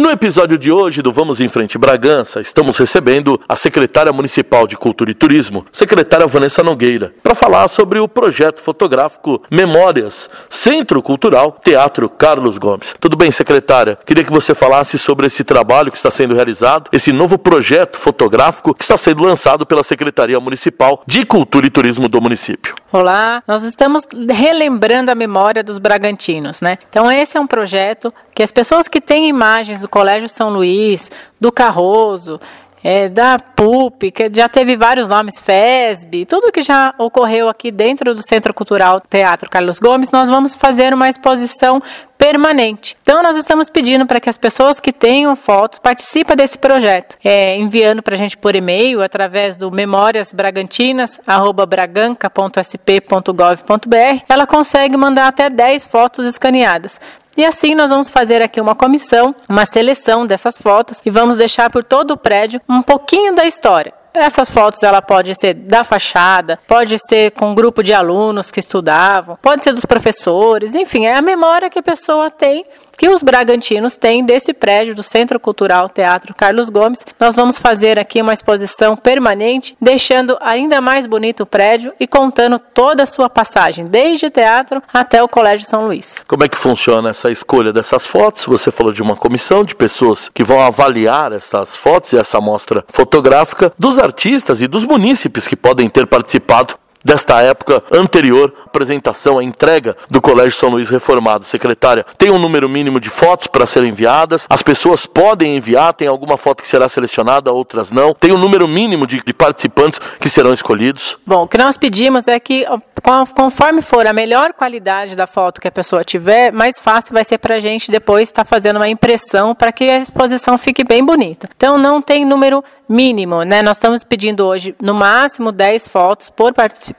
No episódio de hoje do Vamos em Frente Bragança, estamos recebendo a secretária municipal de Cultura e Turismo, secretária Vanessa Nogueira, para falar sobre o projeto fotográfico Memórias, Centro Cultural Teatro Carlos Gomes. Tudo bem, secretária? Queria que você falasse sobre esse trabalho que está sendo realizado, esse novo projeto fotográfico que está sendo lançado pela Secretaria Municipal de Cultura e Turismo do município. Olá, nós estamos relembrando a memória dos bragantinos, né? Então esse é um projeto que as pessoas que têm imagens do Colégio São Luís, do Carroso, é, da PUP, que já teve vários nomes, FESB, tudo que já ocorreu aqui dentro do Centro Cultural Teatro Carlos Gomes, nós vamos fazer uma exposição permanente. Então, nós estamos pedindo para que as pessoas que tenham fotos participem desse projeto, é, enviando para a gente por e-mail através do memoriasbragantinas@braganca.sp.gov.br. Ela consegue mandar até 10 fotos escaneadas. E assim nós vamos fazer aqui uma comissão, uma seleção dessas fotos e vamos deixar por todo o prédio um pouquinho da história. Essas fotos ela pode ser da fachada, pode ser com um grupo de alunos que estudavam, pode ser dos professores, enfim, é a memória que a pessoa tem que os bragantinos têm desse prédio do Centro Cultural Teatro Carlos Gomes. Nós vamos fazer aqui uma exposição permanente, deixando ainda mais bonito o prédio e contando toda a sua passagem, desde o teatro até o Colégio São Luís. Como é que funciona essa escolha dessas fotos? Você falou de uma comissão de pessoas que vão avaliar essas fotos e essa amostra fotográfica dos artistas e dos munícipes que podem ter participado desta época anterior à apresentação, à entrega do Colégio São Luís Reformado. Secretária, tem um número mínimo de fotos para serem enviadas, as pessoas podem enviar, tem alguma foto que será selecionada, outras não, tem um número mínimo de, de participantes que serão escolhidos? Bom, o que nós pedimos é que, conforme for a melhor qualidade da foto que a pessoa tiver, mais fácil vai ser para a gente depois estar tá fazendo uma impressão para que a exposição fique bem bonita. Então, não tem número mínimo, né? Nós estamos pedindo hoje, no máximo, 10 fotos por participante.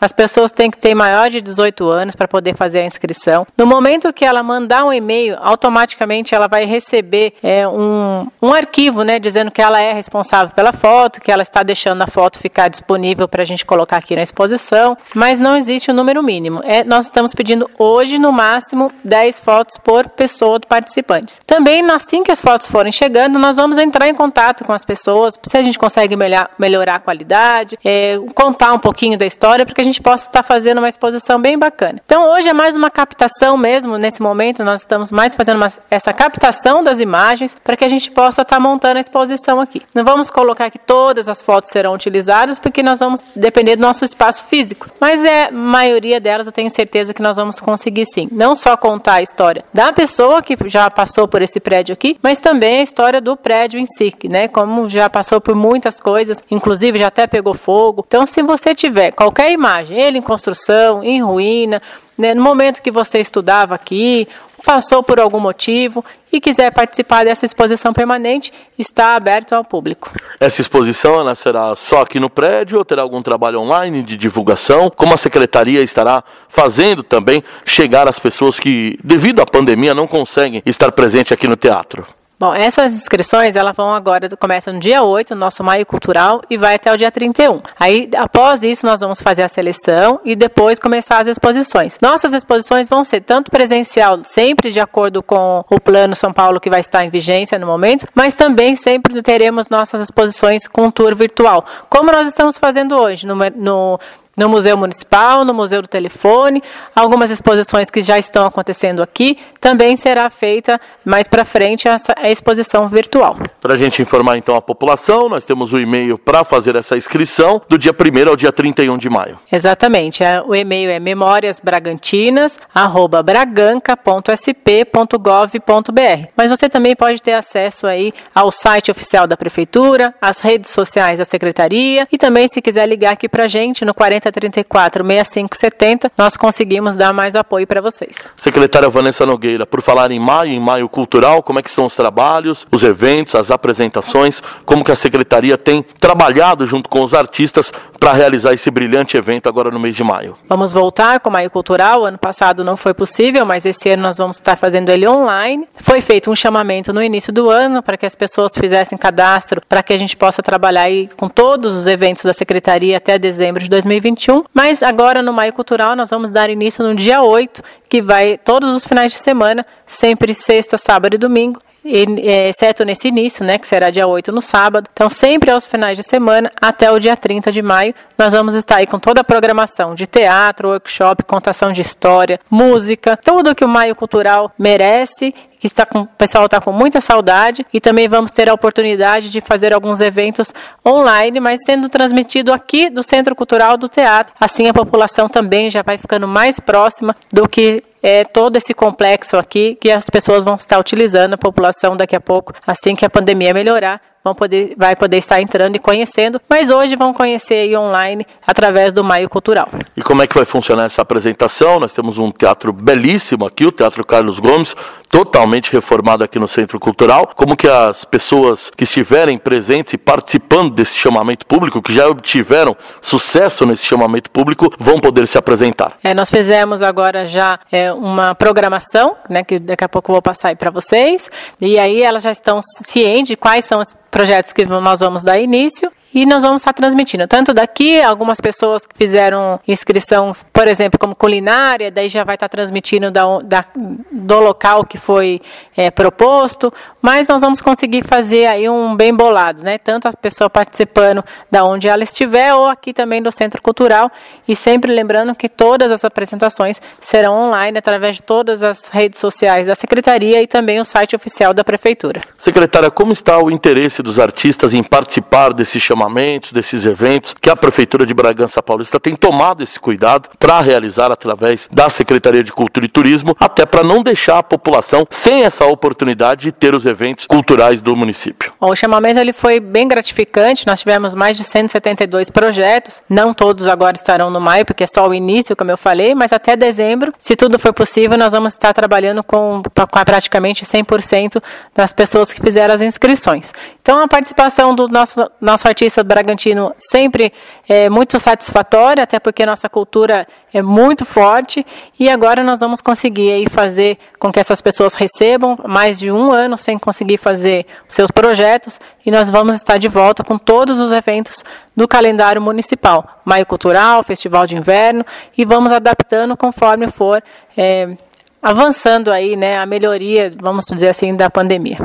As pessoas têm que ter maior de 18 anos para poder fazer a inscrição. No momento que ela mandar um e-mail, automaticamente ela vai receber é, um, um arquivo, né? Dizendo que ela é responsável pela foto, que ela está deixando a foto ficar disponível para a gente colocar aqui na exposição, mas não existe o um número mínimo. É, nós estamos pedindo hoje, no máximo, 10 fotos por pessoa do participante. Também, assim que as fotos forem chegando, nós vamos entrar em contato com as as pessoas, se a gente consegue melhor, melhorar a qualidade, é, contar um pouquinho da história, para que a gente possa estar fazendo uma exposição bem bacana. Então, hoje é mais uma captação mesmo, nesse momento, nós estamos mais fazendo uma, essa captação das imagens, para que a gente possa estar montando a exposição aqui. Não vamos colocar que todas as fotos serão utilizadas, porque nós vamos depender do nosso espaço físico, mas é, a maioria delas eu tenho certeza que nós vamos conseguir sim. Não só contar a história da pessoa que já passou por esse prédio aqui, mas também a história do prédio em si, né? Como já passou por muitas coisas, inclusive já até pegou fogo. Então, se você tiver qualquer imagem, ele em construção, em ruína, né, no momento que você estudava aqui, passou por algum motivo e quiser participar dessa exposição permanente, está aberto ao público. Essa exposição será só aqui no prédio ou terá algum trabalho online de divulgação? Como a secretaria estará fazendo também chegar às pessoas que, devido à pandemia, não conseguem estar presente aqui no teatro? Bom, essas inscrições elas vão agora, começa no dia 8, no nosso Maio Cultural, e vai até o dia 31. Aí, após isso, nós vamos fazer a seleção e depois começar as exposições. Nossas exposições vão ser tanto presencial, sempre de acordo com o plano São Paulo que vai estar em vigência no momento, mas também sempre teremos nossas exposições com tour virtual, como nós estamos fazendo hoje no, no no Museu Municipal, no Museu do Telefone, algumas exposições que já estão acontecendo aqui, também será feita mais para frente essa exposição virtual. Para a gente informar então a população, nós temos o e-mail para fazer essa inscrição do dia 1 ao dia 31 de maio. Exatamente, é, o e-mail é memoriasbragantinas@braganca.sp.gov.br. Mas você também pode ter acesso aí ao site oficial da prefeitura, às redes sociais da secretaria e também se quiser ligar aqui para a gente no 40 34 65 70, nós conseguimos dar mais apoio para vocês. Secretária Vanessa Nogueira, por falar em maio, em maio cultural, como é que estão os trabalhos, os eventos, as apresentações, como que a secretaria tem trabalhado junto com os artistas para realizar esse brilhante evento agora no mês de maio? Vamos voltar com o Maio Cultural. Ano passado não foi possível, mas esse ano nós vamos estar fazendo ele online. Foi feito um chamamento no início do ano para que as pessoas fizessem cadastro para que a gente possa trabalhar aí com todos os eventos da secretaria até dezembro de 2020. 2021. Mas agora no Maio Cultural nós vamos dar início no dia 8, que vai todos os finais de semana, sempre sexta, sábado e domingo. é, exceto nesse início, né, que será dia 8 no sábado. Então, sempre aos finais de semana, até o dia 30 de maio, nós vamos estar aí com toda a programação de teatro, workshop, contação de história, música, tudo que o Maio Cultural merece que está com, o pessoal está com muita saudade e também vamos ter a oportunidade de fazer alguns eventos online, mas sendo transmitido aqui do Centro Cultural do Teatro. Assim a população também já vai ficando mais próxima do que é todo esse complexo aqui que as pessoas vão estar utilizando, a população daqui a pouco, assim que a pandemia melhorar, vão poder, vai poder estar entrando e conhecendo, mas hoje vão conhecer aí online através do Maio Cultural. E como é que vai funcionar essa apresentação? Nós temos um teatro belíssimo aqui, o Teatro Carlos Gomes, totalmente reformado aqui no Centro Cultural. Como que as pessoas que estiverem presentes e participando desse chamamento público, que já obtiveram sucesso nesse chamamento público, vão poder se apresentar? É, nós fizemos agora já é, uma programação, né, que daqui a pouco eu vou passar aí para vocês, e aí elas já estão cientes de quais são os projetos que nós vamos dar início e nós vamos estar transmitindo. Tanto daqui, algumas pessoas que fizeram inscrição, por exemplo, como culinária, daí já vai estar transmitindo da, da do local que foi é, proposto, mas nós vamos conseguir fazer aí um bem bolado, né? Tanto a pessoa participando da onde ela estiver, ou aqui também do Centro Cultural, e sempre lembrando que todas as apresentações serão online através de todas as redes sociais da Secretaria e também o site oficial da Prefeitura. Secretária, como está o interesse dos artistas em participar desse chamamento? chamamentos, desses eventos, que a Prefeitura de Bragança Paulista tem tomado esse cuidado para realizar através da Secretaria de Cultura e Turismo, até para não deixar a população sem essa oportunidade de ter os eventos culturais do município. O chamamento ele foi bem gratificante, nós tivemos mais de 172 projetos, não todos agora estarão no maio, porque é só o início, como eu falei, mas até dezembro, se tudo for possível, nós vamos estar trabalhando com, com praticamente 100% das pessoas que fizeram as inscrições. Então, a participação do nosso, nosso artista Bragantino sempre é muito satisfatória, até porque nossa cultura é muito forte e agora nós vamos conseguir aí fazer com que essas pessoas recebam mais de um ano sem conseguir fazer seus projetos e nós vamos estar de volta com todos os eventos do calendário municipal, Maio Cultural, Festival de Inverno e vamos adaptando conforme for é, avançando aí, né, a melhoria, vamos dizer assim, da pandemia.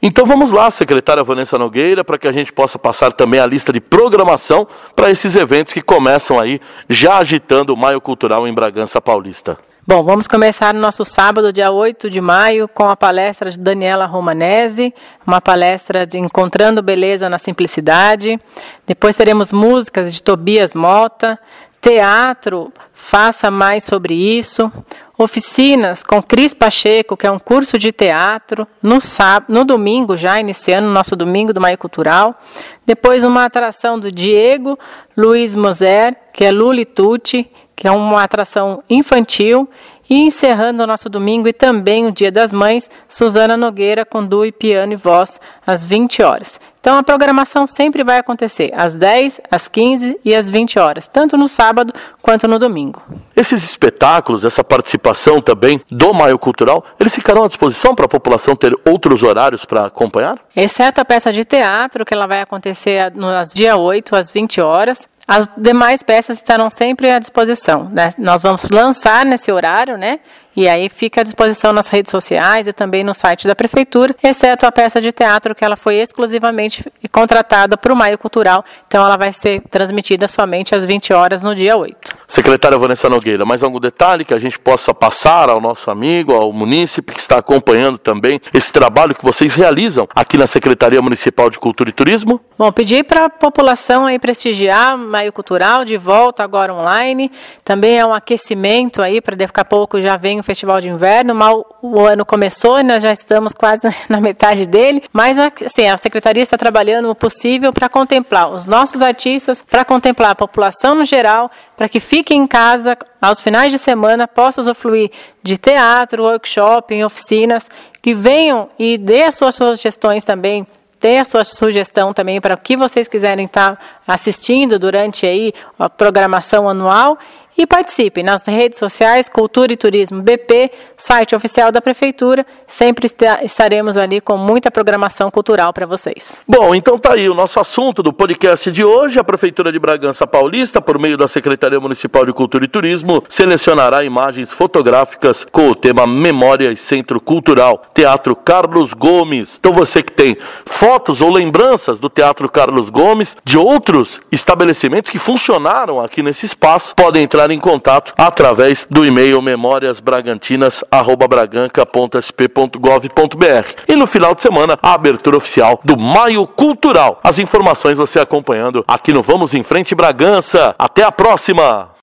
Então vamos lá, secretária Vanessa Nogueira, para que a gente possa passar também a lista de programação para esses eventos que começam aí já agitando o Maio Cultural em Bragança Paulista. Bom, vamos começar no nosso sábado, dia 8 de maio, com a palestra de Daniela Romanese, uma palestra de Encontrando Beleza na Simplicidade. Depois teremos músicas de Tobias Mota, teatro, faça mais sobre isso. Oficinas com Cris Pacheco, que é um curso de teatro, no, sábado, no domingo, já iniciando nosso domingo do Maio Cultural. Depois, uma atração do Diego Luiz Moser, que é Luli Tucci, que é uma atração infantil. E encerrando o nosso domingo e também o Dia das Mães, Suzana Nogueira com duo e piano e voz às 20 horas. Então a programação sempre vai acontecer às 10, às 15 e às 20 horas, tanto no sábado quanto no domingo. Esses espetáculos, essa participação também do Maio Cultural, eles ficarão à disposição para a população ter outros horários para acompanhar? Exceto a peça de teatro, que ela vai acontecer no dia 8 às 20 horas. As demais peças estarão sempre à disposição. Né? Nós vamos lançar nesse horário, né? E aí fica à disposição nas redes sociais e também no site da prefeitura, exceto a peça de teatro que ela foi exclusivamente contratada para o Maio Cultural, então ela vai ser transmitida somente às 20 horas no dia 8. Secretária Vanessa Nogueira, mais algum detalhe que a gente possa passar ao nosso amigo, ao munícipe que está acompanhando também esse trabalho que vocês realizam aqui na Secretaria Municipal de Cultura e Turismo? Bom, pedir para a população aí prestigiar Maio Cultural de volta agora online. Também é um aquecimento aí para daqui a pouco já vem o Festival de Inverno. Mal o ano começou e nós já estamos quase na metade dele. Mas assim, a secretaria está trabalhando o possível para contemplar os nossos artistas, para contemplar a população no geral, para que fiquem em casa aos finais de semana, possam usufruir de teatro, workshop, oficinas, que venham e dê as suas sugestões também tem a sua sugestão também para o que vocês quiserem estar assistindo durante aí a programação anual e participe nas redes sociais Cultura e Turismo BP, site oficial da Prefeitura. Sempre estaremos ali com muita programação cultural para vocês. Bom, então tá aí o nosso assunto do podcast de hoje. A Prefeitura de Bragança Paulista, por meio da Secretaria Municipal de Cultura e Turismo, selecionará imagens fotográficas com o tema Memórias Centro Cultural, Teatro Carlos Gomes. Então você que tem fotos ou lembranças do Teatro Carlos Gomes, de outros estabelecimentos que funcionaram aqui nesse espaço, podem entrar em contato através do e-mail memoriasbragantinas@braganca.sp.gov.br. E no final de semana, a abertura oficial do Maio Cultural. As informações você acompanhando aqui no Vamos em Frente Bragança. Até a próxima!